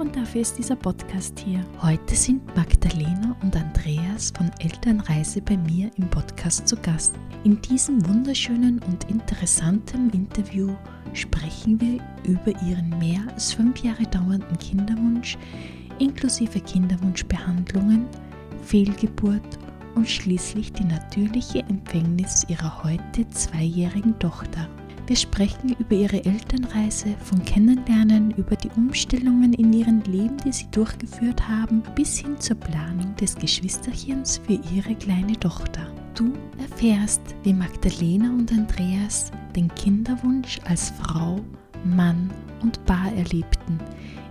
und dafür ist dieser Podcast hier. Heute sind Magdalena und Andreas von Elternreise bei mir im Podcast zu Gast. In diesem wunderschönen und interessanten Interview sprechen wir über ihren mehr als fünf Jahre dauernden Kinderwunsch inklusive Kinderwunschbehandlungen, Fehlgeburt und schließlich die natürliche Empfängnis ihrer heute zweijährigen Tochter. Wir sprechen über ihre Elternreise, vom Kennenlernen, über die Umstellungen in ihrem Leben, die sie durchgeführt haben, bis hin zur Planung des Geschwisterchens für ihre kleine Tochter. Du erfährst, wie Magdalena und Andreas den Kinderwunsch als Frau, Mann und Paar erlebten,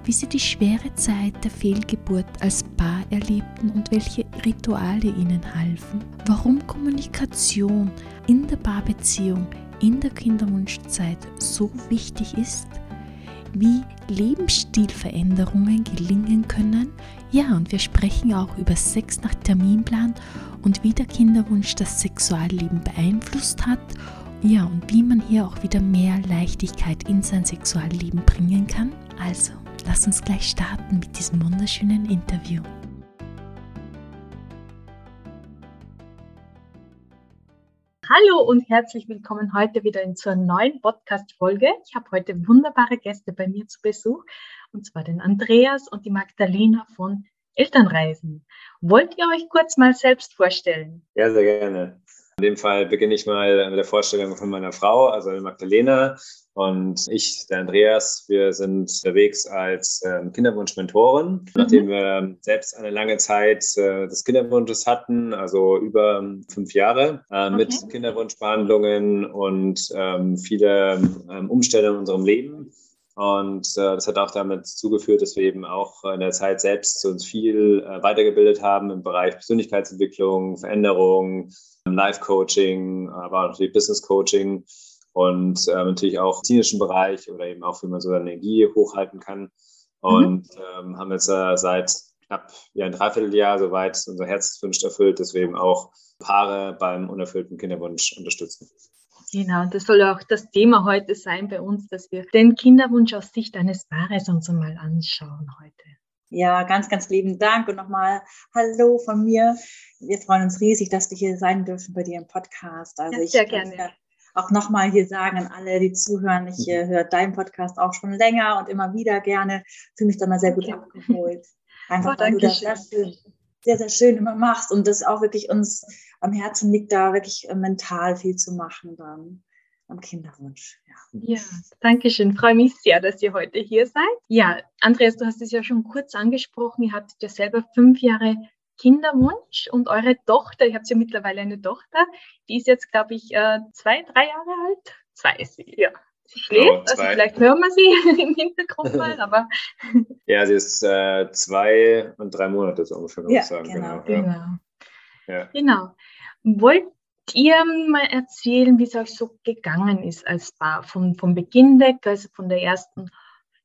wie sie die schwere Zeit der Fehlgeburt als Paar erlebten und welche Rituale ihnen halfen, warum Kommunikation in der Paarbeziehung in der Kinderwunschzeit so wichtig ist, wie Lebensstilveränderungen gelingen können. Ja, und wir sprechen auch über Sex nach Terminplan und wie der Kinderwunsch das Sexualleben beeinflusst hat. Ja, und wie man hier auch wieder mehr Leichtigkeit in sein Sexualleben bringen kann. Also, lass uns gleich starten mit diesem wunderschönen Interview. Hallo und herzlich willkommen heute wieder in zur neuen Podcast-Folge. Ich habe heute wunderbare Gäste bei mir zu Besuch, und zwar den Andreas und die Magdalena von Elternreisen. Wollt ihr euch kurz mal selbst vorstellen? Ja, sehr gerne. In dem Fall beginne ich mal mit der Vorstellung von meiner Frau, also Magdalena und ich, der Andreas. Wir sind unterwegs als ähm, Kinderwunsch-Mentoren. Mhm. Nachdem wir selbst eine lange Zeit äh, des Kinderwunsches hatten, also über fünf Jahre, äh, okay. mit Kinderwunschbehandlungen und ähm, viele ähm, Umstellungen in unserem Leben. Und äh, das hat auch damit zugeführt, dass wir eben auch in der Zeit selbst uns viel äh, weitergebildet haben im Bereich Persönlichkeitsentwicklung, Veränderung, Life-Coaching, aber auch die Business-Coaching und äh, natürlich auch im klinischen Bereich oder eben auch, wie man so seine Energie hochhalten kann. Mhm. Und mhm. ähm, haben jetzt äh, seit knapp ja, ein Dreivierteljahr soweit unser Herzenswunsch erfüllt, dass wir eben auch Paare beim unerfüllten Kinderwunsch unterstützen. Genau, das soll auch das Thema heute sein bei uns, dass wir den Kinderwunsch aus Sicht eines Paares uns einmal anschauen heute. Ja, ganz, ganz lieben Dank und nochmal Hallo von mir. Wir freuen uns riesig, dass wir hier sein dürfen bei dir im Podcast. Also ja, sehr ich gerne. Auch nochmal hier sagen an alle, die zuhören, ich äh, höre deinen Podcast auch schon länger und immer wieder gerne. Fühle mich da mal sehr gut okay. abgeholt. Einfach, oh, weil du das sehr, sehr, sehr schön immer machst und das auch wirklich uns am Herzen liegt, da wirklich äh, mental viel zu machen dann am Kinderwunsch. Ja. ja, danke schön. Freue mich sehr, dass ihr heute hier seid. Ja, Andreas, du hast es ja schon kurz angesprochen. Ihr habt ja selber fünf Jahre Kinderwunsch und eure Tochter, ihr habt ja mittlerweile eine Tochter, die ist jetzt, glaube ich, äh, zwei, drei Jahre alt. Zwei ist sie, ja. Sie schläft, also vielleicht hören wir sie im Hintergrund mal, aber. Ja, sie ist äh, zwei und drei Monate so ungefähr, würde ja, ich sagen. Genau, genau. Ja. Ja. Genau. Wollt ihr mal erzählen, wie es euch so gegangen ist als Paar? Von, vom Beginn weg, also von der ersten,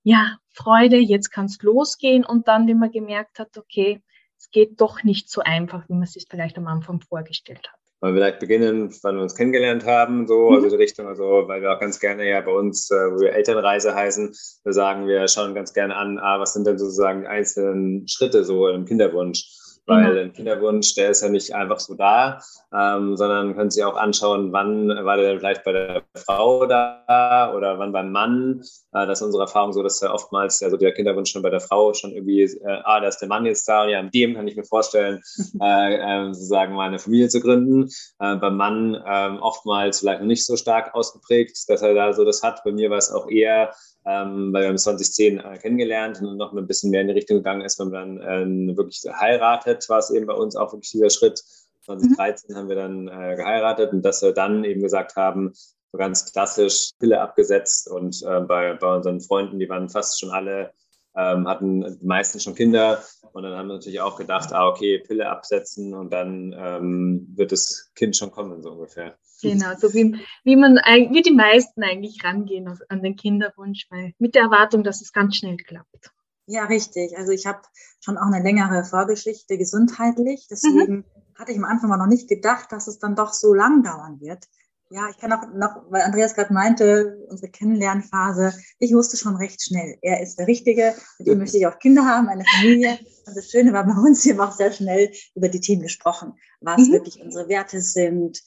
ja, Freude, jetzt kann es losgehen und dann, wie man gemerkt hat, okay, es geht doch nicht so einfach, wie man es sich vielleicht am Anfang vorgestellt hat. Mal vielleicht beginnen, wann wir uns kennengelernt haben, so, mhm. also die Richtung, also, weil wir auch ganz gerne ja bei uns, äh, wo wir Elternreise heißen, wir sagen, wir schauen ganz gerne an, ah, was sind denn sozusagen die einzelnen Schritte so im Kinderwunsch? Weil ein Kinderwunsch, der ist ja nicht einfach so da, ähm, sondern können Sie auch anschauen, wann war der denn vielleicht bei der Frau da oder wann beim Mann. Äh, das ist unsere Erfahrung so, dass ja oftmals also der Kinderwunsch schon bei der Frau schon irgendwie, äh, ah, da ist der Mann jetzt da, ja, mit dem kann ich mir vorstellen, äh, äh, sozusagen mal eine Familie zu gründen. Äh, beim Mann äh, oftmals vielleicht noch nicht so stark ausgeprägt, dass er da so das hat. Bei mir war es auch eher ähm, weil wir haben 2010 äh, kennengelernt und noch ein bisschen mehr in die Richtung gegangen ist, wenn man dann äh, wirklich heiratet, war es eben bei uns auch wirklich dieser Schritt. 2013 mhm. haben wir dann äh, geheiratet und dass wir dann eben gesagt haben, so ganz klassisch Pille abgesetzt und äh, bei, bei unseren Freunden, die waren fast schon alle, ähm, hatten meistens schon Kinder und dann haben wir natürlich auch gedacht, ah, okay, Pille absetzen und dann ähm, wird das Kind schon kommen, so ungefähr. Genau, so wie, wie man wie die meisten eigentlich rangehen an den Kinderwunsch, weil mit der Erwartung, dass es ganz schnell klappt. Ja, richtig. Also ich habe schon auch eine längere Vorgeschichte gesundheitlich. Deswegen mhm. hatte ich am Anfang mal noch nicht gedacht, dass es dann doch so lang dauern wird. Ja, ich kann auch noch, weil Andreas gerade meinte, unsere Kennenlernphase, ich wusste schon recht schnell, er ist der Richtige, mit ihm möchte ich auch Kinder haben, eine Familie. Und das Schöne war bei uns, hier auch sehr schnell über die Themen gesprochen, was mhm. wirklich unsere Werte sind,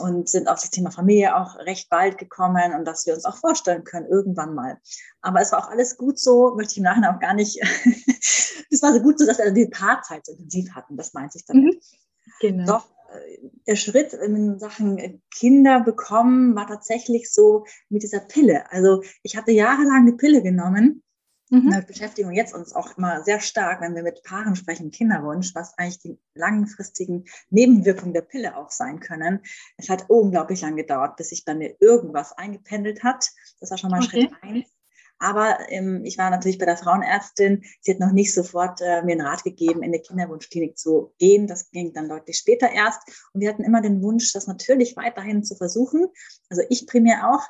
und sind auf das Thema Familie auch recht bald gekommen und dass wir uns auch vorstellen können, irgendwann mal. Aber es war auch alles gut so, möchte ich im Nachhinein auch gar nicht, es war so gut so, dass wir die Paarzeit so intensiv hatten, das meinte ich damit. Mhm. Genau. Doch der Schritt in Sachen Kinder bekommen war tatsächlich so mit dieser Pille. Also ich hatte jahrelang die Pille genommen Mhm. Wir beschäftigen jetzt uns auch immer sehr stark, wenn wir mit Paaren sprechen, Kinderwunsch, was eigentlich die langfristigen Nebenwirkungen der Pille auch sein können. Es hat unglaublich lang gedauert, bis sich bei mir irgendwas eingependelt hat. Das war schon mal okay. Schritt eins. Aber ähm, ich war natürlich bei der Frauenärztin. Sie hat noch nicht sofort äh, mir einen Rat gegeben, in die Kinderwunschklinik zu gehen. Das ging dann deutlich später erst. Und wir hatten immer den Wunsch, das natürlich weiterhin zu versuchen. Also ich primär auch.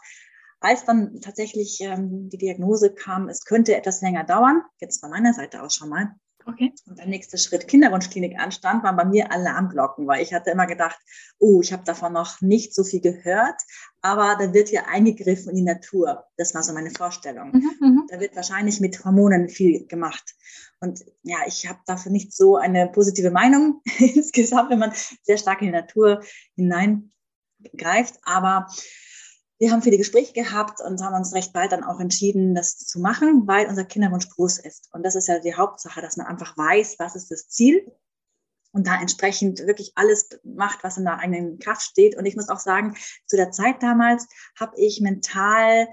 Als dann tatsächlich ähm, die Diagnose kam, es könnte etwas länger dauern, jetzt von meiner Seite aus schon mal, Okay. Und der nächste Schritt Kinderwunschklinik anstand, waren bei mir Alarmglocken, weil ich hatte immer gedacht, oh, ich habe davon noch nicht so viel gehört, aber da wird ja eingegriffen in die Natur. Das war so meine Vorstellung. Mhm, mhm. da wird wahrscheinlich mit Hormonen viel gemacht. Und ja, ich habe dafür nicht so eine positive Meinung insgesamt, wenn man sehr stark in die Natur hineingreift. Aber wir haben viele Gespräche gehabt und haben uns recht bald dann auch entschieden, das zu machen, weil unser Kinderwunsch groß ist. Und das ist ja die Hauptsache, dass man einfach weiß, was ist das Ziel und da entsprechend wirklich alles macht, was in der eigenen Kraft steht. Und ich muss auch sagen, zu der Zeit damals habe ich mental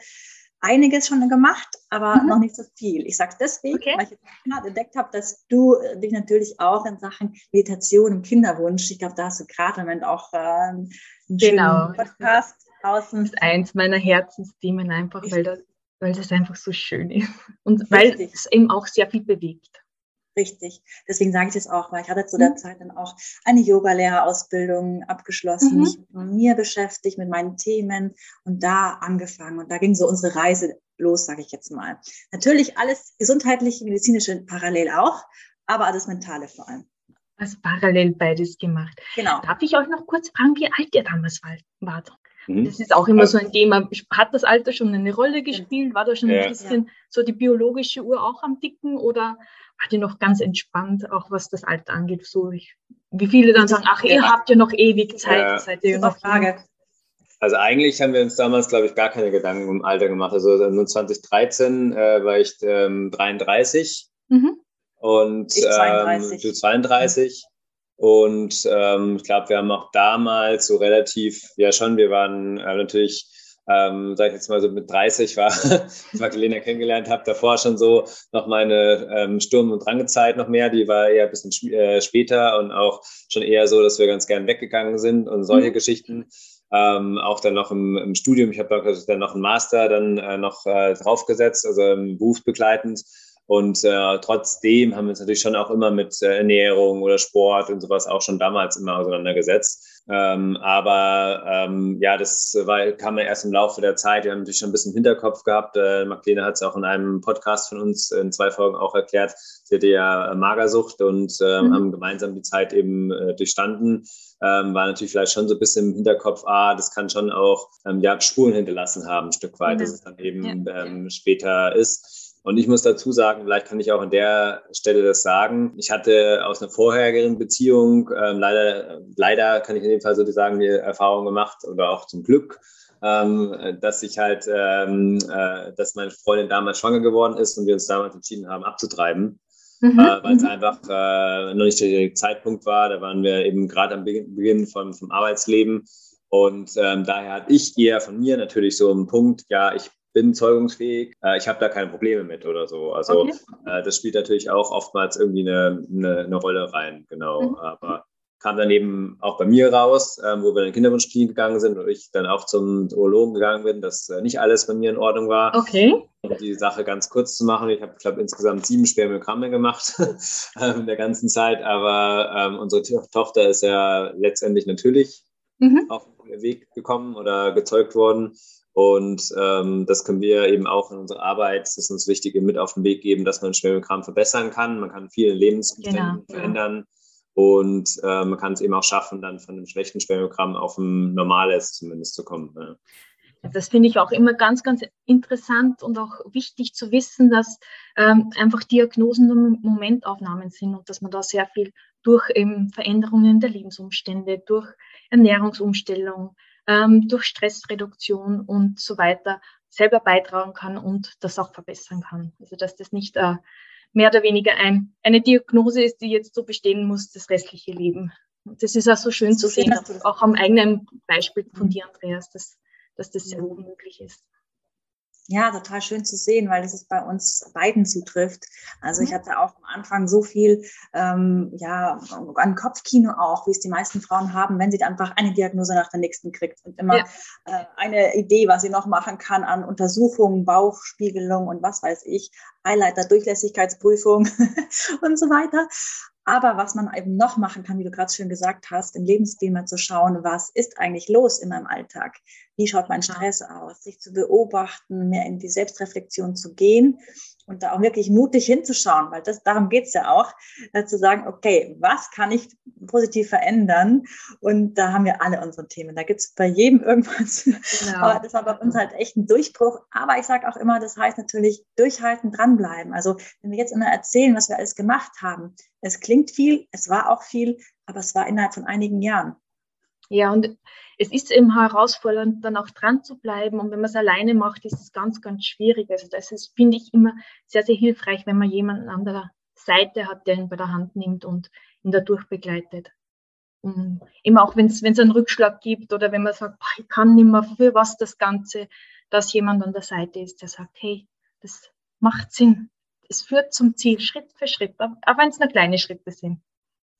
einiges schon gemacht, aber mhm. noch nicht so viel. Ich sage es deswegen, okay. weil ich jetzt entdeckt habe, dass du äh, dich natürlich auch in Sachen Meditation und Kinderwunsch, ich glaube, da hast du gerade im Moment auch äh, einen genau. Podcast draußen. Das ist eins meiner Herzensthemen einfach, weil das, weil das einfach so schön ist und Richtig. weil es eben auch sehr viel bewegt. Richtig. Deswegen sage ich das auch, weil ich hatte zu der mhm. Zeit dann auch eine Yogalehrerausbildung abgeschlossen, mhm. mich mit mir beschäftigt, mit meinen Themen und da angefangen. Und da ging so unsere Reise los, sage ich jetzt mal. Natürlich alles gesundheitliche, medizinische parallel auch, aber alles mentale vor allem. Also parallel beides gemacht. Genau. Darf ich euch noch kurz fragen, wie alt ihr damals wart? Mhm. Das ist auch immer so ein Thema. Hat das Alter schon eine Rolle gespielt? War da schon ja. ein bisschen so die biologische Uhr auch am Dicken oder war die noch ganz entspannt, auch was das Alter angeht? So, ich, wie viele dann sagen, ach, ihr habt ja noch ewig Zeit, ja. seid ihr noch Frage. Also eigentlich haben wir uns damals, glaube ich, gar keine Gedanken um Alter gemacht. Also nur 2013 äh, war ich ähm, 33 mhm. und ich 32. Ähm, du 32. Und ähm, ich glaube, wir haben auch damals so relativ, ja schon, wir waren äh, natürlich, ähm, sag ich jetzt mal so mit 30 war, ich Magdalena kennengelernt habe, davor schon so noch meine ähm, Sturm- und Drangezeit noch mehr, die war eher ein bisschen äh, später und auch schon eher so, dass wir ganz gern weggegangen sind und solche mhm. Geschichten. Ähm, auch dann noch im, im Studium, ich habe dann noch einen Master dann äh, noch äh, draufgesetzt, also ähm, berufsbegleitend. Und äh, trotzdem haben wir uns natürlich schon auch immer mit äh, Ernährung oder Sport und sowas auch schon damals immer auseinandergesetzt. Ähm, aber ähm, ja, das war, kam ja erst im Laufe der Zeit. Wir haben natürlich schon ein bisschen Hinterkopf gehabt. Äh, Magdalena hat es auch in einem Podcast von uns in zwei Folgen auch erklärt. Sie hatte ja Magersucht und äh, mhm. haben gemeinsam die Zeit eben äh, durchstanden. Ähm, war natürlich vielleicht schon so ein bisschen im Hinterkopf, ah, das kann schon auch ähm, ja, Spuren hinterlassen haben, ein Stück weit, mhm. dass es dann eben ja. ähm, später ist. Und ich muss dazu sagen, vielleicht kann ich auch an der Stelle das sagen. Ich hatte aus einer vorherigen Beziehung ähm, leider, leider kann ich in dem Fall so sagen, die Erfahrung gemacht oder auch zum Glück, ähm, dass ich halt, ähm, äh, dass meine Freundin damals schwanger geworden ist und wir uns damals entschieden haben, abzutreiben. Mhm. Äh, weil es mhm. einfach äh, noch nicht der Zeitpunkt war. Da waren wir eben gerade am Beginn vom, vom Arbeitsleben. Und ähm, daher hatte ich eher von mir natürlich so einen Punkt, ja, ich bin zeugungsfähig, äh, ich habe da keine Probleme mit oder so. Also okay. äh, das spielt natürlich auch oftmals irgendwie eine, eine, eine Rolle rein, genau. Mhm. Aber kam dann eben auch bei mir raus, äh, wo wir in den Kinderwunschklinik gegangen sind und ich dann auch zum Urologen gegangen bin, dass äh, nicht alles bei mir in Ordnung war. Okay. Um die Sache ganz kurz zu machen, ich habe, glaube insgesamt sieben Spermiogramme gemacht ähm, in der ganzen Zeit, aber ähm, unsere Tochter ist ja letztendlich natürlich mhm. auf den Weg gekommen oder gezeugt worden. Und ähm, das können wir eben auch in unserer Arbeit, das ist uns wichtig, mit auf den Weg geben, dass man Spermiogramm verbessern kann. Man kann viele Lebensumstände genau, verändern. Und äh, man kann es eben auch schaffen, dann von einem schlechten Spermiogramm auf ein normales zumindest zu kommen. Ja. Das finde ich auch immer ganz, ganz interessant und auch wichtig zu wissen, dass ähm, einfach Diagnosen nur Momentaufnahmen sind und dass man da sehr viel durch eben Veränderungen der Lebensumstände, durch Ernährungsumstellung, ähm, durch Stressreduktion und so weiter selber beitragen kann und das auch verbessern kann. Also dass das nicht äh, mehr oder weniger ein, eine Diagnose ist, die jetzt so bestehen muss, das restliche Leben. Und das ist auch so schön zu sehen, auch am eigenen Beispiel von dir, Andreas, dass, dass das sehr wohl möglich ist. Ja, total schön zu sehen, weil es bei uns beiden zutrifft. Also ich mhm. hatte auch am Anfang so viel ähm, ja, an Kopfkino auch, wie es die meisten Frauen haben, wenn sie einfach eine Diagnose nach der nächsten kriegt und immer ja. äh, eine Idee, was sie noch machen kann an Untersuchungen, Bauchspiegelung und was weiß ich, Highlighter, Durchlässigkeitsprüfung und so weiter. Aber was man eben noch machen kann, wie du gerade schön gesagt hast, im Lebensstil mal zu schauen, was ist eigentlich los in meinem Alltag? Wie schaut mein Stress aus? Sich zu beobachten, mehr in die Selbstreflexion zu gehen und da auch wirklich mutig hinzuschauen, weil das, darum geht's ja auch, äh, zu sagen, okay, was kann ich positiv verändern? Und da haben wir alle unsere Themen. Da gibt's bei jedem irgendwas. Genau. Aber das war bei uns halt echt ein Durchbruch. Aber ich sage auch immer, das heißt natürlich durchhalten, dranbleiben. Also wenn wir jetzt immer erzählen, was wir alles gemacht haben, es klingt viel, es war auch viel, aber es war innerhalb von einigen Jahren. Ja, und es ist eben herausfordernd, dann auch dran zu bleiben. Und wenn man es alleine macht, ist es ganz, ganz schwierig. Also das ist, finde ich, immer sehr, sehr hilfreich, wenn man jemanden an der Seite hat, der ihn bei der Hand nimmt und ihn dadurch begleitet. Und immer auch, wenn es einen Rückschlag gibt oder wenn man sagt, boah, ich kann nicht mehr, für was das Ganze, dass jemand an der Seite ist, der sagt, hey, das macht Sinn. Es führt zum Ziel, Schritt für Schritt, auch wenn es nur kleine Schritte sind.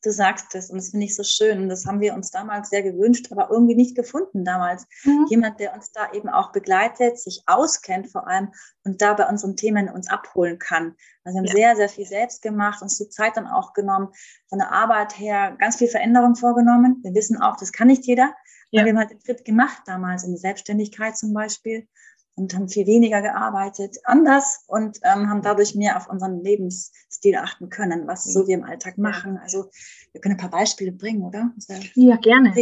Du sagst es und das finde ich so schön. Und das haben wir uns damals sehr gewünscht, aber irgendwie nicht gefunden damals. Mhm. Jemand, der uns da eben auch begleitet, sich auskennt vor allem und da bei unseren Themen uns abholen kann. Also wir haben ja. sehr, sehr viel selbst gemacht, uns die Zeit dann auch genommen, von der Arbeit her ganz viel Veränderung vorgenommen. Wir wissen auch, das kann nicht jeder. Ja. Wir haben halt den Schritt gemacht damals in die Selbstständigkeit zum Beispiel und haben viel weniger gearbeitet, anders und ähm, haben dadurch mehr auf unseren Lebensstil achten können, was so wir im Alltag machen. Also wir können ein paar Beispiele bringen, oder? ja, gerne.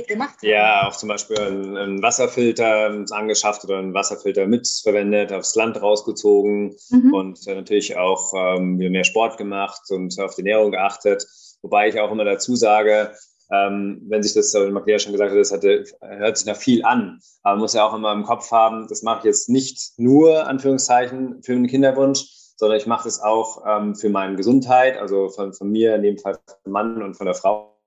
Ja, auch zum Beispiel einen Wasserfilter angeschafft oder einen Wasserfilter mitverwendet, aufs Land rausgezogen mhm. und äh, natürlich auch ähm, mehr Sport gemacht und auf die Ernährung geachtet. Wobei ich auch immer dazu sage, ähm, wenn sich das, wie Magdalena schon gesagt hat, das hatte, hört sich nach viel an. Aber man muss ja auch immer im Kopf haben, das mache ich jetzt nicht nur, Anführungszeichen, für den Kinderwunsch, sondern ich mache das auch ähm, für meine Gesundheit, also von, von mir, in dem Fall vom Mann und von der Frau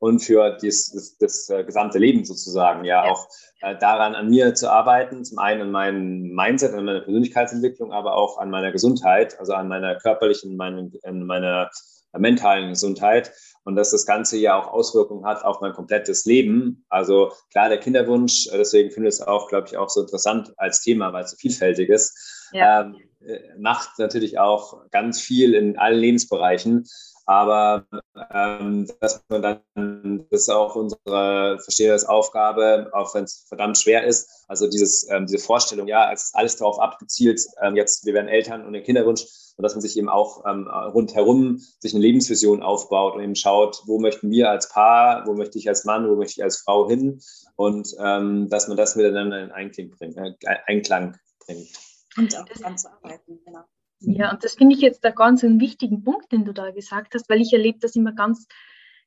und für dies, das, das äh, gesamte Leben sozusagen, ja, ja. auch äh, daran an mir zu arbeiten, zum einen an meinem Mindset, an meiner Persönlichkeitsentwicklung, aber auch an meiner Gesundheit, also an meiner körperlichen, meinen, an meiner mentalen Gesundheit und dass das Ganze ja auch Auswirkungen hat auf mein komplettes Leben. Also klar, der Kinderwunsch, äh, deswegen finde ich es auch, glaube ich, auch so interessant als Thema, weil es so vielfältig ist, ja. ähm, äh, macht natürlich auch ganz viel in allen Lebensbereichen. Aber ähm, dass man dann, das ist auch unsere, verstehe Aufgabe, auch wenn es verdammt schwer ist, also dieses, ähm, diese Vorstellung, ja, es ist alles darauf abgezielt, ähm, jetzt, wir werden Eltern und den Kinderwunsch, und dass man sich eben auch ähm, rundherum sich eine Lebensvision aufbaut und eben schaut, wo möchten wir als Paar, wo möchte ich als Mann, wo möchte ich als Frau hin und ähm, dass man das miteinander in Einklang bringt. Äh, Einklang bringt. Und auch dran zu arbeiten, genau. Ja, und das finde ich jetzt da ganz einen wichtigen Punkt, den du da gesagt hast, weil ich erlebe das immer ganz,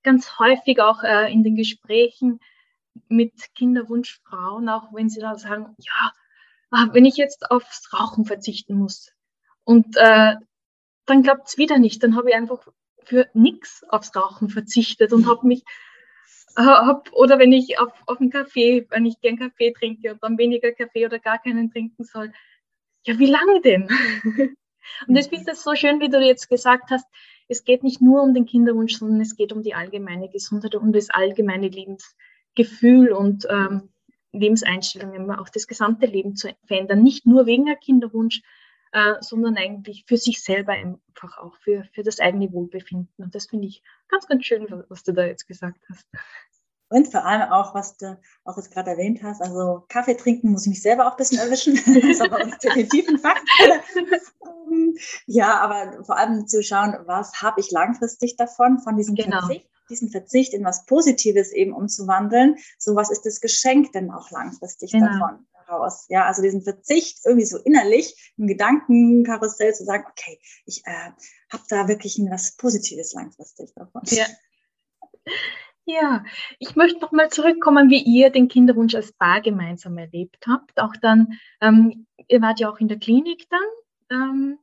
ganz häufig auch äh, in den Gesprächen mit Kinderwunschfrauen, auch wenn sie da sagen, ja, ah, wenn ich jetzt aufs Rauchen verzichten muss, und äh, dann klappt es wieder nicht. Dann habe ich einfach für nichts aufs Rauchen verzichtet und habe mich, äh, hab, oder wenn ich auf, auf einen Kaffee, wenn ich gern Kaffee trinke und dann weniger Kaffee oder gar keinen trinken soll, ja, wie lange denn? Und das ist das so schön, wie du jetzt gesagt hast, es geht nicht nur um den Kinderwunsch, sondern es geht um die allgemeine Gesundheit, um das allgemeine Lebensgefühl und ähm, Lebenseinstellungen, auch das gesamte Leben zu verändern. Nicht nur wegen der Kinderwunsch, äh, sondern eigentlich für sich selber einfach auch, für, für das eigene Wohlbefinden. Und das finde ich ganz, ganz schön, was du da jetzt gesagt hast. Und vor allem auch, was du auch jetzt gerade erwähnt hast, also Kaffee trinken muss ich mich selber auch ein bisschen erwischen. das ist aber uns definitiv ein Fakt. Ähm, ja, aber vor allem zu schauen, was habe ich langfristig davon, von diesem genau. Verzicht, diesen Verzicht in was Positives eben umzuwandeln. So was ist das Geschenk denn auch langfristig genau. davon? Raus. Ja, also diesen Verzicht irgendwie so innerlich im Gedankenkarussell zu sagen, okay, ich äh, habe da wirklich was Positives langfristig davon. Ja. Ja, ich möchte noch mal zurückkommen, wie ihr den Kinderwunsch als Paar gemeinsam erlebt habt. Auch dann, ähm, ihr wart ja auch in der Klinik dann.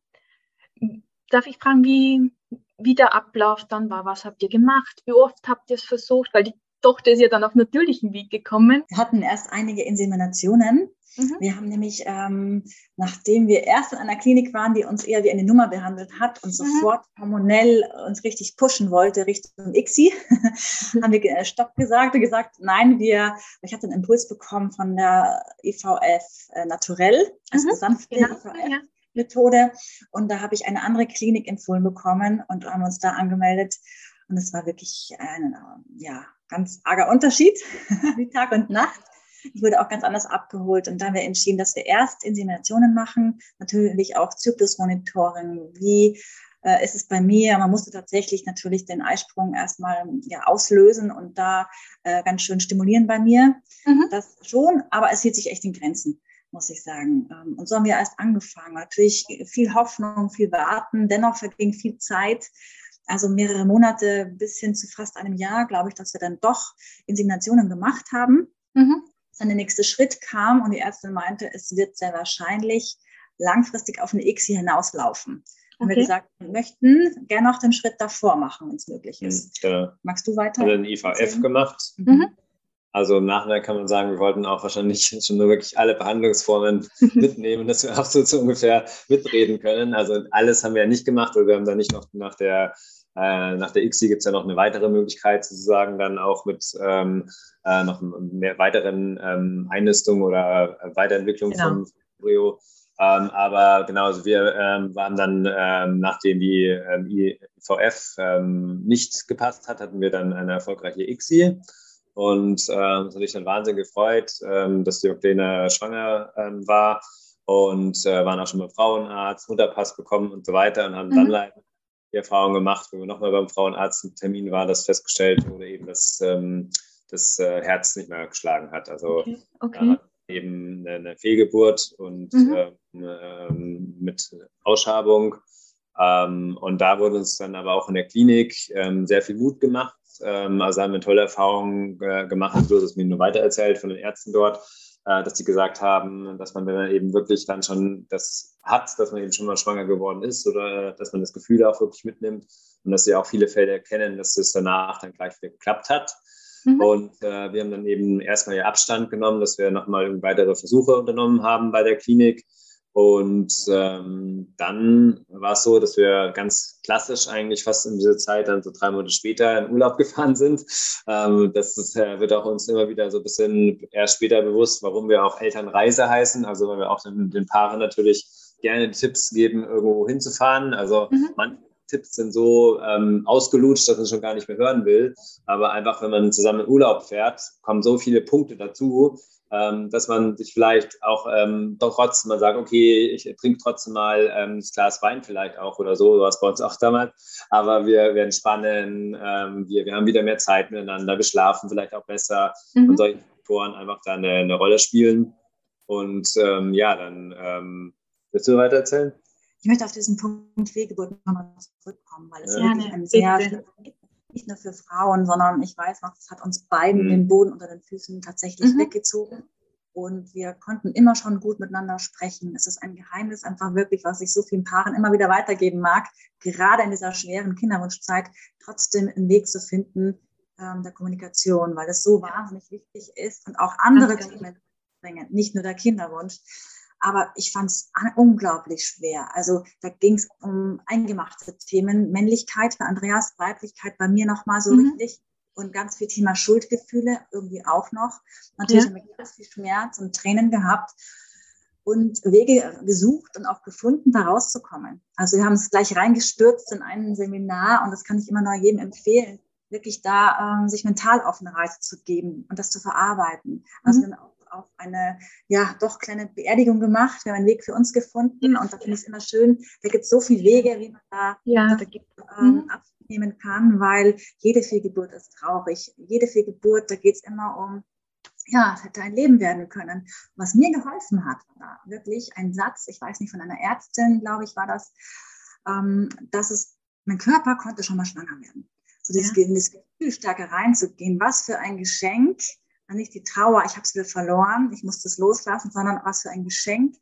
Ähm, darf ich fragen, wie, wie der Ablauf dann war? Was habt ihr gemacht? Wie oft habt ihr es versucht? Weil die Tochter ist ja dann auf natürlichen Weg gekommen. Wir hatten erst einige Inseminationen Mhm. Wir haben nämlich, ähm, nachdem wir erst in einer Klinik waren, die uns eher wie eine Nummer behandelt hat und mhm. sofort hormonell uns richtig pushen wollte Richtung ICSI, haben wir äh, Stopp gesagt und gesagt, nein, wir, ich hatte einen Impuls bekommen von der IVF äh, Naturell, also mhm. sanfte genau. IVF. Ja. Methode und da habe ich eine andere Klinik empfohlen bekommen und haben uns da angemeldet und es war wirklich ein ja, ganz arger Unterschied wie Tag und Nacht. Ich wurde auch ganz anders abgeholt und dann haben wir entschieden, dass wir erst Inseminationen machen, natürlich auch Zyklusmonitoring, wie äh, ist es bei mir. Man musste tatsächlich natürlich den Eisprung erstmal ja, auslösen und da äh, ganz schön stimulieren bei mir. Mhm. Das schon, aber es hielt sich echt in Grenzen, muss ich sagen. Ähm, und so haben wir erst angefangen. Natürlich viel Hoffnung, viel Warten, dennoch verging viel Zeit. Also mehrere Monate bis hin zu fast einem Jahr, glaube ich, dass wir dann doch Inseminationen gemacht haben. Mhm dann der nächste Schritt kam und die Ärztin meinte, es wird sehr wahrscheinlich langfristig auf eine X hier hinauslaufen. Okay. Haben wir gesagt, wir möchten gerne noch den Schritt davor machen, wenn es möglich ist. Ja. Magst du weiter? Wir haben den IVF erzählen? gemacht. Mhm. Also im Nachhinein kann man sagen, wir wollten auch wahrscheinlich schon nur wirklich alle Behandlungsformen mitnehmen, dass wir auch so, so ungefähr mitreden können. Also alles haben wir ja nicht gemacht, weil wir haben da nicht noch nach der äh, nach der ICSI gibt es ja noch eine weitere Möglichkeit, sozusagen dann auch mit ähm, äh, noch mehr weiteren ähm, Einnistungen oder äh, Weiterentwicklung genau. vom Embryo. Ähm, aber genau, also wir ähm, waren dann, ähm, nachdem die ähm, IVF ähm, nicht gepasst hat, hatten wir dann eine erfolgreiche ICSI. Und ähm, das hat mich dann wahnsinnig gefreut, ähm, dass die Oklena schwanger war und äh, waren auch schon beim Frauenarzt, Mutterpass bekommen und so weiter und haben mhm. dann leider die Erfahrung gemacht, wenn wir nochmal beim Frauenarzt einen Termin war, dass festgestellt wurde, eben, dass ähm, das äh, Herz nicht mehr geschlagen hat. Also okay. Okay. Äh, eben eine, Fehlgeburt und mhm. äh, mit Ausschabung. Ähm, und da wurde uns dann aber auch in der Klinik ähm, sehr viel Mut gemacht. Ähm, also haben wir tolle Erfahrungen äh, gemacht. Du hast es mir nur weitererzählt von den Ärzten dort dass sie gesagt haben, dass man dann eben wirklich dann schon das hat, dass man eben schon mal schwanger geworden ist oder dass man das Gefühl auch wirklich mitnimmt und dass sie auch viele Fälle erkennen, dass es danach dann gleich wieder geklappt hat. Mhm. Und äh, wir haben dann eben erstmal ja Abstand genommen, dass wir nochmal weitere Versuche unternommen haben bei der Klinik und ähm, dann war es so, dass wir ganz klassisch eigentlich fast in dieser Zeit dann so drei Monate später in Urlaub gefahren sind. Ähm, das ist, äh, wird auch uns immer wieder so ein bisschen erst später bewusst, warum wir auch Elternreise heißen. Also weil wir auch den, den Paaren natürlich gerne Tipps geben, irgendwo hinzufahren. Also mhm. manche Tipps sind so ähm, ausgelutscht, dass man schon gar nicht mehr hören will. Aber einfach, wenn man zusammen in Urlaub fährt, kommen so viele Punkte dazu, ähm, dass man sich vielleicht auch ähm, doch trotzdem mal sagt, okay, ich trinke trotzdem mal ähm, das Glas Wein vielleicht auch oder so, was bei uns auch damals. Aber wir, wir entspannen, ähm, wir, wir haben wieder mehr Zeit miteinander, wir schlafen vielleicht auch besser mhm. und solche Faktoren einfach da eine, eine Rolle spielen. Und ähm, ja, dann ähm, willst du weiter erzählen? Ich möchte auf diesen Punkt Fehlgeburt nochmal zurückkommen, weil es ja, wirklich ein sehr nicht nur für Frauen, sondern ich weiß noch, es hat uns beiden mhm. den Boden unter den Füßen tatsächlich mhm. weggezogen. Und wir konnten immer schon gut miteinander sprechen. Es ist ein Geheimnis einfach wirklich, was ich so vielen Paaren immer wieder weitergeben mag, gerade in dieser schweren Kinderwunschzeit trotzdem einen Weg zu finden ähm, der Kommunikation, weil es so wahnsinnig wichtig ist und auch andere Themen bringen, nicht nur der Kinderwunsch. Aber ich fand es unglaublich schwer. Also da ging es um eingemachte Themen, Männlichkeit bei Andreas, Weiblichkeit bei mir nochmal so mhm. richtig und ganz viel Thema Schuldgefühle irgendwie auch noch. Natürlich ja. haben wir ganz viel Schmerz und Tränen gehabt und Wege gesucht und auch gefunden, da rauszukommen. Also wir haben es gleich reingestürzt in ein Seminar und das kann ich immer noch jedem empfehlen, wirklich da ähm, sich mental auf eine Reise zu geben und das zu verarbeiten. Also mhm. wir haben auch, auch eine, ja, doch kleine Beerdigung gemacht. Wir haben einen Weg für uns gefunden und da finde ich es immer schön. Da gibt es so viele Wege, wie man da, ja. da gibt, ähm, mhm. abnehmen kann, weil jede Fehlgeburt ist traurig. Jede Fehlgeburt, da geht es immer um ja, es hätte ein Leben werden können. Was mir geholfen hat, war wirklich ein Satz, ich weiß nicht, von einer Ärztin, glaube ich, war das, ähm, dass es, mein Körper konnte schon mal schwanger werden. So dieses, ja. dieses Gefühl stärker reinzugehen. Was für ein Geschenk, nicht die Trauer, ich habe es wieder verloren, ich muss das loslassen, sondern was für ein Geschenk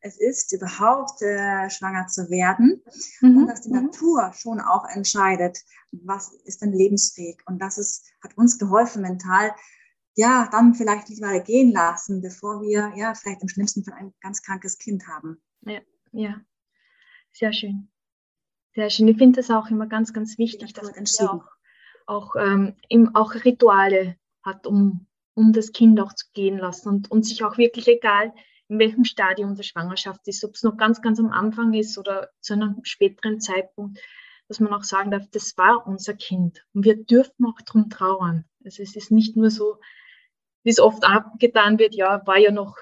es ist, überhaupt äh, schwanger zu werden. Mhm. Und dass die mhm. Natur schon auch entscheidet, was ist denn lebensfähig. Und das ist, hat uns geholfen, mental ja, dann vielleicht lieber gehen lassen, bevor wir ja vielleicht im schlimmsten Fall ein ganz krankes Kind haben. Ja, ja. Sehr schön. Sehr schön. Ich finde das auch immer ganz, ganz wichtig, dass man auch, auch, ähm, auch Rituale hat, um, um das Kind auch zu gehen lassen. Und, und sich auch wirklich egal, in welchem Stadium der Schwangerschaft ist, ob es noch ganz, ganz am Anfang ist oder zu einem späteren Zeitpunkt, dass man auch sagen darf, das war unser Kind. Und wir dürfen auch darum trauern. Also es ist nicht nur so, wie es oft abgetan wird, ja, war ja noch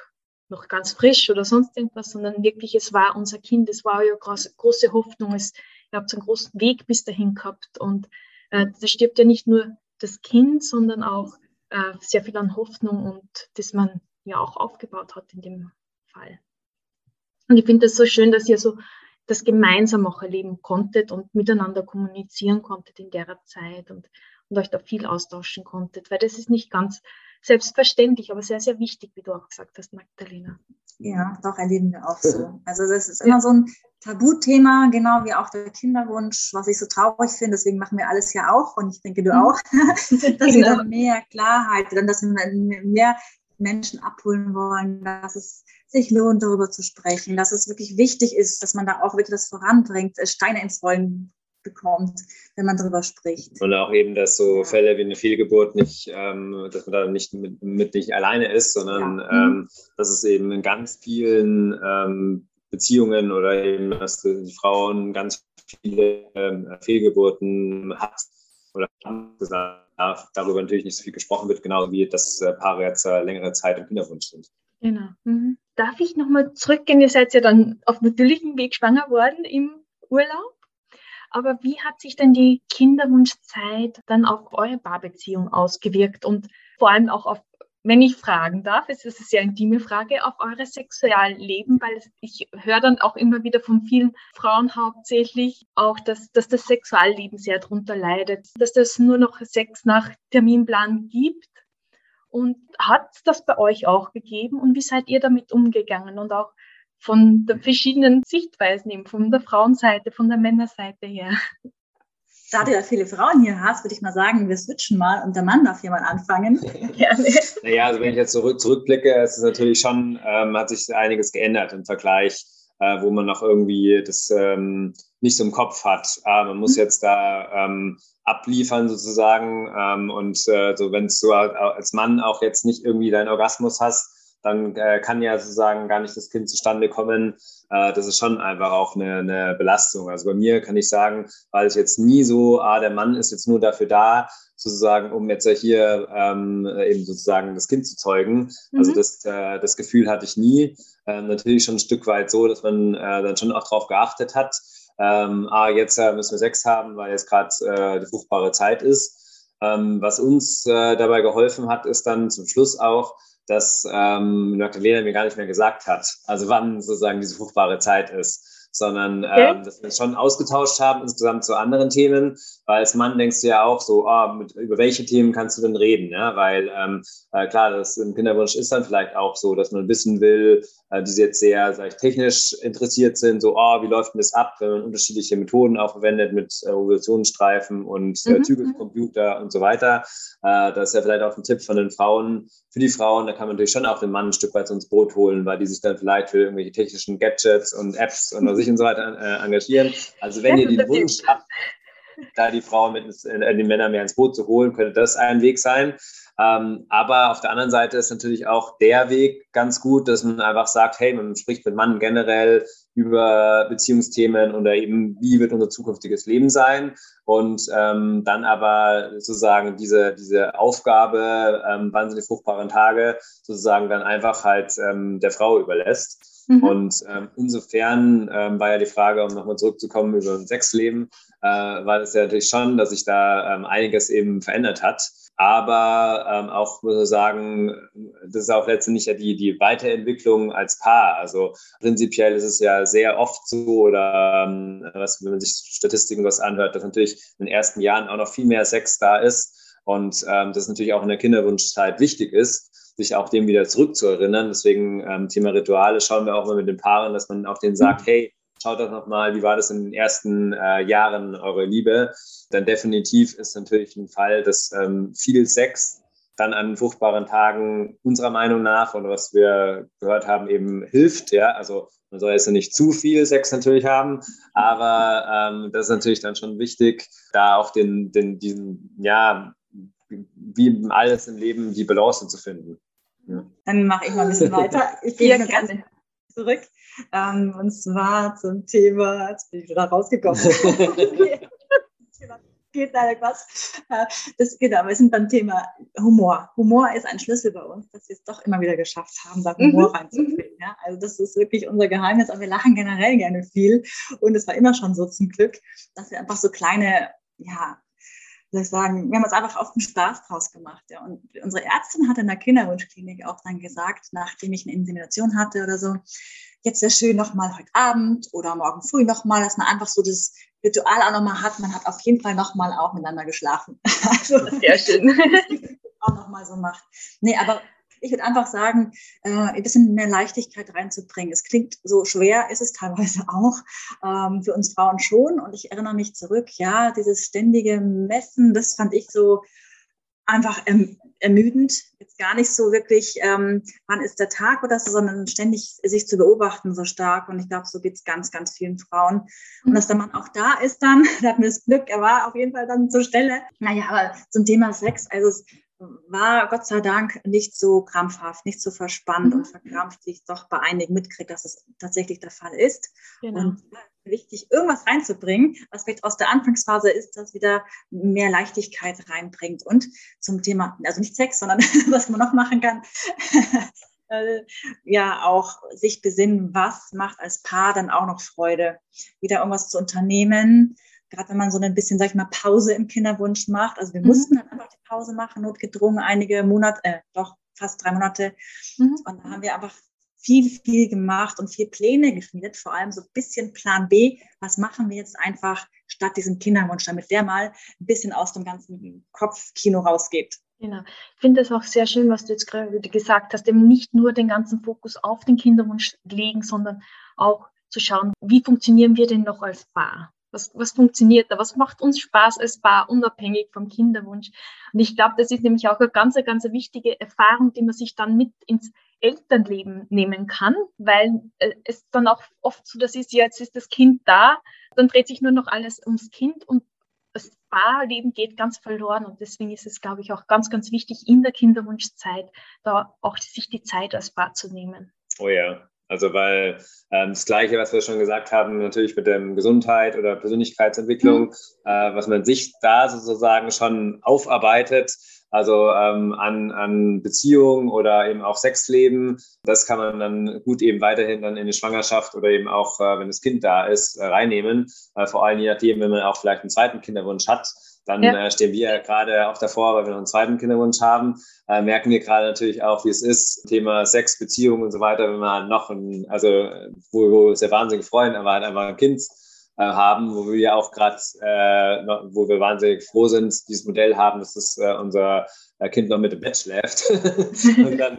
noch ganz frisch oder sonst irgendwas, sondern wirklich, es war unser Kind, es war ja große, große Hoffnung, es, ihr habt einen großen Weg bis dahin gehabt. Und äh, da stirbt ja nicht nur das Kind, sondern auch äh, sehr viel an Hoffnung und das man ja auch aufgebaut hat in dem Fall. Und ich finde es so schön, dass ihr so das gemeinsam auch erleben konntet und miteinander kommunizieren konntet in der Zeit und, und euch da viel austauschen konntet, weil das ist nicht ganz selbstverständlich, aber sehr, sehr wichtig, wie du auch gesagt hast, Magdalena. Ja, doch erleben wir auch so. Also das ist immer so ein Tabuthema, genau wie auch der Kinderwunsch, was ich so traurig finde. Deswegen machen wir alles ja auch und ich denke du mhm. auch, dass genau. wir dann mehr Klarheit, dann dass wir mehr Menschen abholen wollen, dass es sich lohnt, darüber zu sprechen, dass es wirklich wichtig ist, dass man da auch wirklich das voranbringt, Steine ins Rollen bekommt, wenn man darüber spricht. Und auch eben, dass so Fälle wie eine Fehlgeburt nicht, ähm, dass man da nicht mit, mit nicht alleine ist, sondern ja. ähm, dass es eben in ganz vielen ähm, Beziehungen oder eben, dass die Frauen ganz viele ähm, Fehlgeburten hat oder gesagt, darüber natürlich nicht so viel gesprochen wird, genau wie dass äh, Paare jetzt äh, längere Zeit im Kinderwunsch sind. Genau. Mhm. Darf ich nochmal zurückgehen? Ihr seid ja dann auf natürlichem Weg schwanger worden im Urlaub. Aber wie hat sich denn die Kinderwunschzeit dann auf eure Paarbeziehung ausgewirkt und vor allem auch auf, wenn ich fragen darf, es ist eine sehr intime Frage, auf eure Sexualleben, weil ich höre dann auch immer wieder von vielen Frauen hauptsächlich auch, dass, dass das Sexualleben sehr darunter leidet, dass das nur noch Sex nach Terminplan gibt. Und hat das bei euch auch gegeben und wie seid ihr damit umgegangen und auch von den verschiedenen Sichtweisen, eben von der Frauenseite, von der Männerseite her. Da du ja viele Frauen hier hast, würde ich mal sagen, wir switchen mal und der Mann darf hier mal anfangen. Gerne. Naja, also wenn ich jetzt zurück, zurückblicke, es ist natürlich schon, ähm, hat sich einiges geändert im Vergleich, äh, wo man noch irgendwie das ähm, nicht so im Kopf hat. Ah, man muss mhm. jetzt da ähm, abliefern sozusagen ähm, und äh, so, wenn du als Mann auch jetzt nicht irgendwie deinen Orgasmus hast, dann äh, kann ja sozusagen gar nicht das Kind zustande kommen. Äh, das ist schon einfach auch eine, eine Belastung. Also bei mir kann ich sagen, weil ich jetzt nie so, ah, der Mann ist jetzt nur dafür da, sozusagen, um jetzt hier ähm, eben sozusagen das Kind zu zeugen. Also mhm. Also das, äh, das Gefühl hatte ich nie. Ähm, natürlich schon ein Stück weit so, dass man äh, dann schon auch darauf geachtet hat. Ähm, ah, jetzt äh, müssen wir Sex haben, weil jetzt gerade äh, die fruchtbare Zeit ist. Ähm, was uns dabei geholfen hat, ist dann zum Schluss auch, dass ähm, Magdalena mir gar nicht mehr gesagt hat, also wann sozusagen diese fruchtbare Zeit ist. sondern okay. ähm, dass wir uns schon ausgetauscht haben insgesamt zu anderen Themen, weil als Mann denkst du ja auch so, oh, mit, über welche Themen kannst du denn reden, ja, weil ähm, äh, klar, das im Kinderwunsch ist dann vielleicht auch so, dass man wissen will, äh, die jetzt sehr, sag ich, technisch interessiert sind, so, oh, wie läuft denn das ab, wenn man unterschiedliche Methoden auch verwendet mit äh, Ovulationsstreifen und äh, mhm. Zykluscomputer und so weiter. Äh, das ist ja vielleicht auch ein Tipp von den Frauen, für die Frauen, da kann man natürlich schon auch den Mann ein Stück weit ins Boot holen, weil die sich dann vielleicht für irgendwelche technischen Gadgets und Apps und sich und so weiter äh, engagieren. Also wenn ihr den Wunsch habt, da die Frauen mit äh, die Männer mehr ins Boot zu holen, könnte das ein Weg sein. Ähm, aber auf der anderen Seite ist natürlich auch der Weg ganz gut, dass man einfach sagt, hey, man spricht mit Mann generell über Beziehungsthemen oder eben, wie wird unser zukünftiges Leben sein und ähm, dann aber sozusagen diese, diese Aufgabe, ähm, wann sind die fruchtbaren Tage, sozusagen dann einfach halt ähm, der Frau überlässt. Mhm. Und ähm, insofern ähm, war ja die Frage, um nochmal zurückzukommen über ein Sexleben, äh, war das ja natürlich schon, dass sich da ähm, einiges eben verändert hat. Aber ähm, auch, muss man sagen, das ist auch letztendlich ja die, die Weiterentwicklung als Paar. Also prinzipiell ist es ja sehr oft so, oder ähm, was, wenn man sich Statistiken was anhört, dass natürlich in den ersten Jahren auch noch viel mehr Sex da ist. Und ähm, das natürlich auch in der Kinderwunschzeit wichtig ist, sich auch dem wieder zurückzuerinnern. Deswegen ähm, Thema Rituale schauen wir auch mal mit den Paaren, dass man auch denen sagt, hey, schaut doch nochmal, wie war das in den ersten äh, Jahren eurer Liebe. Dann definitiv ist natürlich ein Fall, dass ähm, viel Sex dann an fruchtbaren Tagen unserer Meinung nach und was wir gehört haben eben hilft. Ja, also man soll jetzt nicht zu viel Sex natürlich haben, aber ähm, das ist natürlich dann schon wichtig, da auch den, den, diesen, ja, wie alles im Leben die Balance zu finden. Ja. Dann mache ich mal ein bisschen weiter. Ich gehe gerne zurück. Ähm, und zwar zum Thema, jetzt bin ich wieder rausgekommen. geht leider Quatsch. Äh, das geht aber, wir sind beim Thema Humor. Humor ist ein Schlüssel bei uns, dass wir es doch immer wieder geschafft haben, da Humor mhm. reinzubringen. Ja? Also das ist wirklich unser Geheimnis, aber wir lachen generell gerne viel. Und es war immer schon so zum Glück, dass wir einfach so kleine, ja, soll ich sagen, wir haben uns einfach oft einen Spaß draus gemacht. Ja. Und unsere Ärztin hat in der Kinderwunschklinik auch dann gesagt, nachdem ich eine Insemination hatte oder so, jetzt sehr schön nochmal heute Abend oder morgen früh nochmal, dass man einfach so das Ritual auch nochmal hat. Man hat auf jeden Fall nochmal auch miteinander geschlafen. Also, sehr schön. auch nochmal so macht. Nee, aber ich würde einfach sagen, äh, ein bisschen mehr Leichtigkeit reinzubringen. Es klingt so schwer, ist es teilweise auch, ähm, für uns Frauen schon. Und ich erinnere mich zurück, ja, dieses ständige Messen, das fand ich so einfach ähm, ermüdend. Jetzt gar nicht so wirklich, ähm, wann ist der Tag oder so, sondern ständig sich zu beobachten so stark. Und ich glaube, so geht es ganz, ganz vielen Frauen. Und dass der Mann auch da ist dann, da hatten wir das Glück, er war auf jeden Fall dann zur Stelle. Naja, aber zum Thema Sex, also es war Gott sei Dank nicht so krampfhaft, nicht so verspannt mhm. und verkrampft, wie ich doch bei einigen mitkriege, dass es tatsächlich der Fall ist. Genau. Und wichtig, irgendwas reinzubringen, was vielleicht aus der Anfangsphase ist, das wieder mehr Leichtigkeit reinbringt. Und zum Thema, also nicht Sex, sondern was man noch machen kann, äh, ja auch sich besinnen, was macht als Paar dann auch noch Freude, wieder irgendwas zu unternehmen. Gerade wenn man so ein bisschen, sag ich mal, Pause im Kinderwunsch macht. Also wir mhm. mussten dann einfach die Pause machen, notgedrungen, einige Monate, äh, doch fast drei Monate. Mhm. Und da haben wir einfach viel, viel gemacht und viel Pläne geschmiedet, vor allem so ein bisschen Plan B. Was machen wir jetzt einfach statt diesem Kinderwunsch, damit der mal ein bisschen aus dem ganzen Kopfkino rausgeht. Genau. Ich finde das auch sehr schön, was du jetzt gerade gesagt hast, eben nicht nur den ganzen Fokus auf den Kinderwunsch legen, sondern auch zu schauen, wie funktionieren wir denn noch als Paar? Was, was funktioniert da? Was macht uns Spaß als Paar, unabhängig vom Kinderwunsch? Und ich glaube, das ist nämlich auch eine ganz, ganz wichtige Erfahrung, die man sich dann mit ins Elternleben nehmen kann, weil äh, es dann auch oft so, das ist, ja, jetzt ist das Kind da, dann dreht sich nur noch alles ums Kind und das Paarleben geht ganz verloren und deswegen ist es, glaube ich, auch ganz, ganz wichtig in der Kinderwunschzeit, da auch sich die Zeit als Paar zu nehmen. Oh ja, also weil ähm, das Gleiche, was wir schon gesagt haben, natürlich mit der Gesundheit oder Persönlichkeitsentwicklung, mhm. äh, was man sich da sozusagen schon aufarbeitet, also ähm, an, an Beziehungen oder eben auch Sexleben, das kann man dann gut eben weiterhin dann in die Schwangerschaft oder eben auch, äh, wenn das Kind da ist, äh, reinnehmen. Äh, vor allem je nachdem, wenn man auch vielleicht einen zweiten Kinderwunsch hat, dann ja. äh, stehen wir ja gerade auch davor, weil wir noch einen zweiten Kinderwunsch haben, äh, merken wir gerade natürlich auch, wie es ist, Thema Sex, Beziehung und so weiter, wenn man noch ein, also wo, wo wir uns ja wahnsinnig freuen, aber halt einfach ein Kind äh, haben, wo wir auch gerade, äh, wo wir wahnsinnig froh sind, dieses Modell haben, dass das, äh, unser äh, Kind noch mit dem Bett schläft. und dann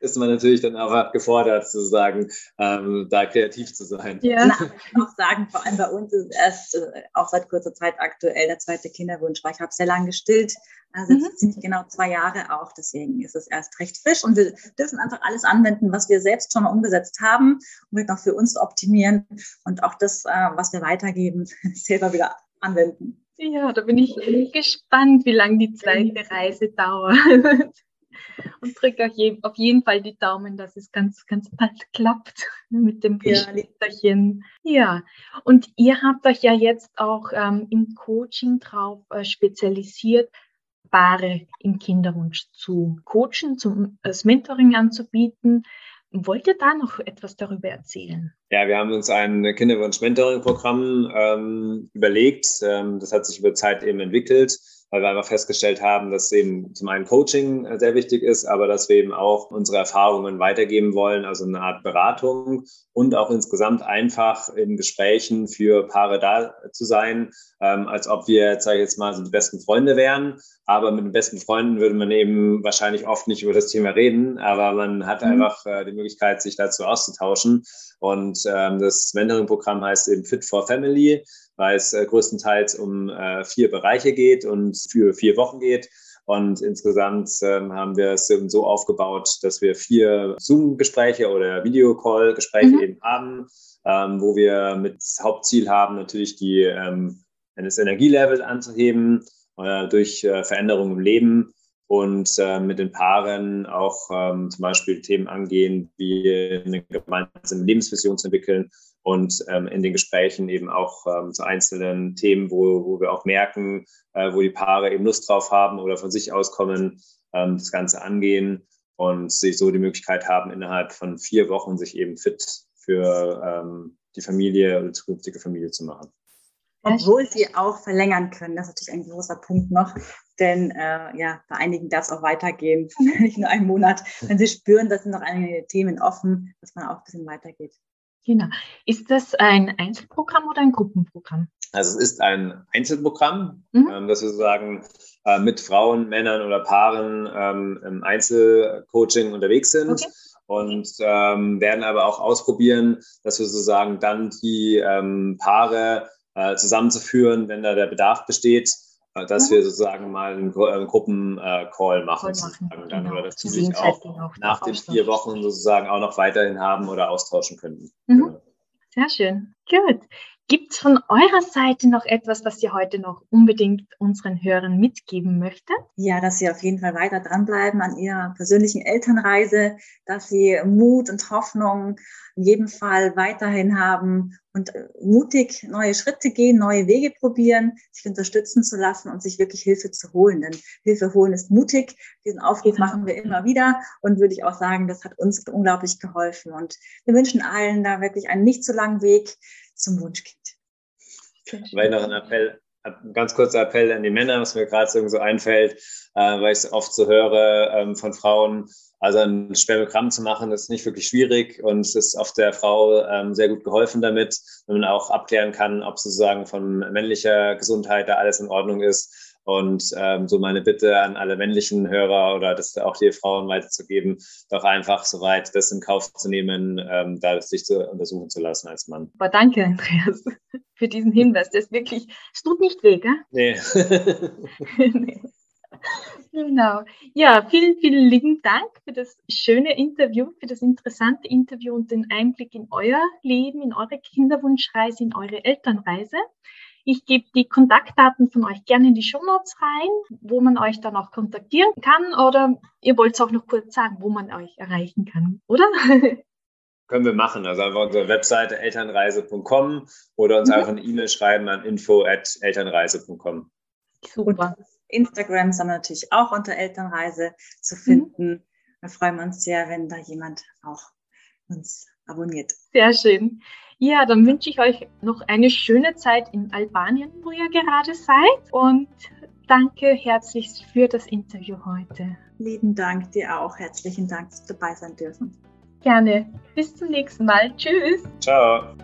ist man natürlich dann auch gefordert, sozusagen, ähm, da kreativ zu sein. Ja, Na, ich auch sagen, vor allem bei uns ist erst äh, auch seit kurzer Zeit aktuell der zweite Kinderwunsch, weil ich habe sehr lange gestillt, also mhm. ziemlich genau zwei Jahre auch, deswegen ist es erst recht frisch und wir dürfen einfach alles anwenden, was wir selbst schon mal umgesetzt haben, um es noch für uns zu optimieren und auch das, äh, was wir weitergeben, selber wieder anwenden. Ja, da bin ich gespannt, wie lange die zweite Reise dauert und drücke euch auf jeden Fall die Daumen, dass es ganz, ganz bald klappt mit dem Geschwisterchen. Ja. ja, und ihr habt euch ja jetzt auch ähm, im Coaching drauf äh, spezialisiert, Paare im Kinderwunsch zu coachen, zum, das Mentoring anzubieten. Wollt ihr da noch etwas darüber erzählen? Ja, wir haben uns ein Kinderwunsch-Mentoring-Programm ähm, überlegt. Ähm, das hat sich über Zeit eben entwickelt weil wir einfach festgestellt haben, dass eben zum einen Coaching äh, sehr wichtig ist, aber dass wir eben auch unsere Erfahrungen weitergeben wollen, also eine Art Beratung und auch insgesamt einfach in Gesprächen für Paare da zu sein, ähm, als ob wir, sage ich jetzt mal, so die besten Freunde wären. Aber mit den besten Freunden würde man eben wahrscheinlich oft nicht über das Thema reden, aber man hat mhm. einfach äh, die Möglichkeit, sich dazu auszutauschen. Und ähm, das Mentoring-Programm heißt eben Fit for Family weil es äh, größtenteils um äh, vier Bereiche geht und für vier Wochen geht. Und insgesamt ähm, haben wir es so aufgebaut, dass wir vier Zoom-Gespräche oder Videocall-Gespräche mhm. eben haben, ähm, wo wir mit Hauptziel haben, natürlich die, ähm, das Energielevel anzuheben äh, durch Veränderungen im Leben und äh, mit den Paaren auch ähm, zum Beispiel Themen angehen, wie eine gemeinsame Lebensvision zu entwickeln und ähm, in den Gesprächen eben auch ähm, zu einzelnen Themen, wo, wo wir auch merken, äh, wo die Paare eben Lust drauf haben oder von sich auskommen, ähm, das Ganze angehen und sich so die Möglichkeit haben, innerhalb von vier Wochen sich eben fit für ähm, die Familie oder zukünftige Familie zu machen. Obwohl sie auch verlängern können, das ist natürlich ein großer Punkt noch, denn äh, ja, bei einigen darf es auch weitergehen, nicht nur einen Monat, wenn sie spüren, dass sind noch einige Themen offen, dass man auch ein bisschen weitergeht. Genau. Ist das ein Einzelprogramm oder ein Gruppenprogramm? Also es ist ein Einzelprogramm, mhm. ähm, das wir sozusagen äh, mit Frauen, Männern oder Paaren ähm, im Einzelcoaching unterwegs sind. Okay. Und ähm, werden aber auch ausprobieren, dass wir sozusagen dann die ähm, Paare äh, zusammenzuführen, wenn da der Bedarf besteht, dass wir sozusagen mal einen, einen Gruppencall machen, sozusagen dann, genau. oder dass die sich auch, auch nach den vier Wochen sozusagen auch noch weiterhin haben oder austauschen könnten. Mhm. Genau. Sehr schön. Gut. Gibt es von eurer Seite noch etwas, was ihr heute noch unbedingt unseren Hörern mitgeben möchtet? Ja, dass sie auf jeden Fall weiter dranbleiben an ihrer persönlichen Elternreise, dass sie Mut und Hoffnung in jedem Fall weiterhin haben und äh, mutig neue Schritte gehen, neue Wege probieren, sich unterstützen zu lassen und sich wirklich Hilfe zu holen. Denn Hilfe holen ist mutig. Diesen Aufruf genau. machen wir immer wieder und würde ich auch sagen, das hat uns unglaublich geholfen. Und wir wünschen allen da wirklich einen nicht zu langen Weg zum Wunschkind. Weil noch ein Appell, ein ganz kurzer Appell an die Männer, was mir gerade so einfällt, äh, weil ich es oft so höre ähm, von Frauen, also ein Spermogramm zu machen, ist nicht wirklich schwierig und es ist oft der Frau ähm, sehr gut geholfen damit, wenn man auch abklären kann, ob sozusagen von männlicher Gesundheit da alles in Ordnung ist und ähm, so meine Bitte an alle männlichen Hörer oder das auch die Frauen weiterzugeben, doch einfach soweit das in Kauf zu nehmen, ähm, da sich zu untersuchen zu lassen als Mann. Aber danke, Andreas, für diesen Hinweis. Das ist wirklich, es tut nicht weh, gell? Nee. nee. Genau. Ja, vielen, vielen lieben Dank für das schöne Interview, für das interessante Interview und den Einblick in euer Leben, in eure Kinderwunschreise, in eure Elternreise. Ich gebe die Kontaktdaten von euch gerne in die Shownotes rein, wo man euch dann auch kontaktieren kann. Oder ihr wollt es auch noch kurz sagen, wo man euch erreichen kann, oder? Können wir machen. Also einfach unsere Webseite elternreise.com oder uns mhm. einfach eine E-Mail schreiben an info.elternreise.com. Super. Instagram sind wir natürlich auch unter Elternreise zu mhm. finden. Mhm. Da freuen wir uns sehr, wenn da jemand auch uns abonniert. Sehr schön. Ja, dann wünsche ich euch noch eine schöne Zeit in Albanien, wo ihr gerade seid. Und danke herzlichst für das Interview heute. Lieben Dank dir auch. Herzlichen Dank, dass du dabei sein dürfen. Gerne. Bis zum nächsten Mal. Tschüss. Ciao.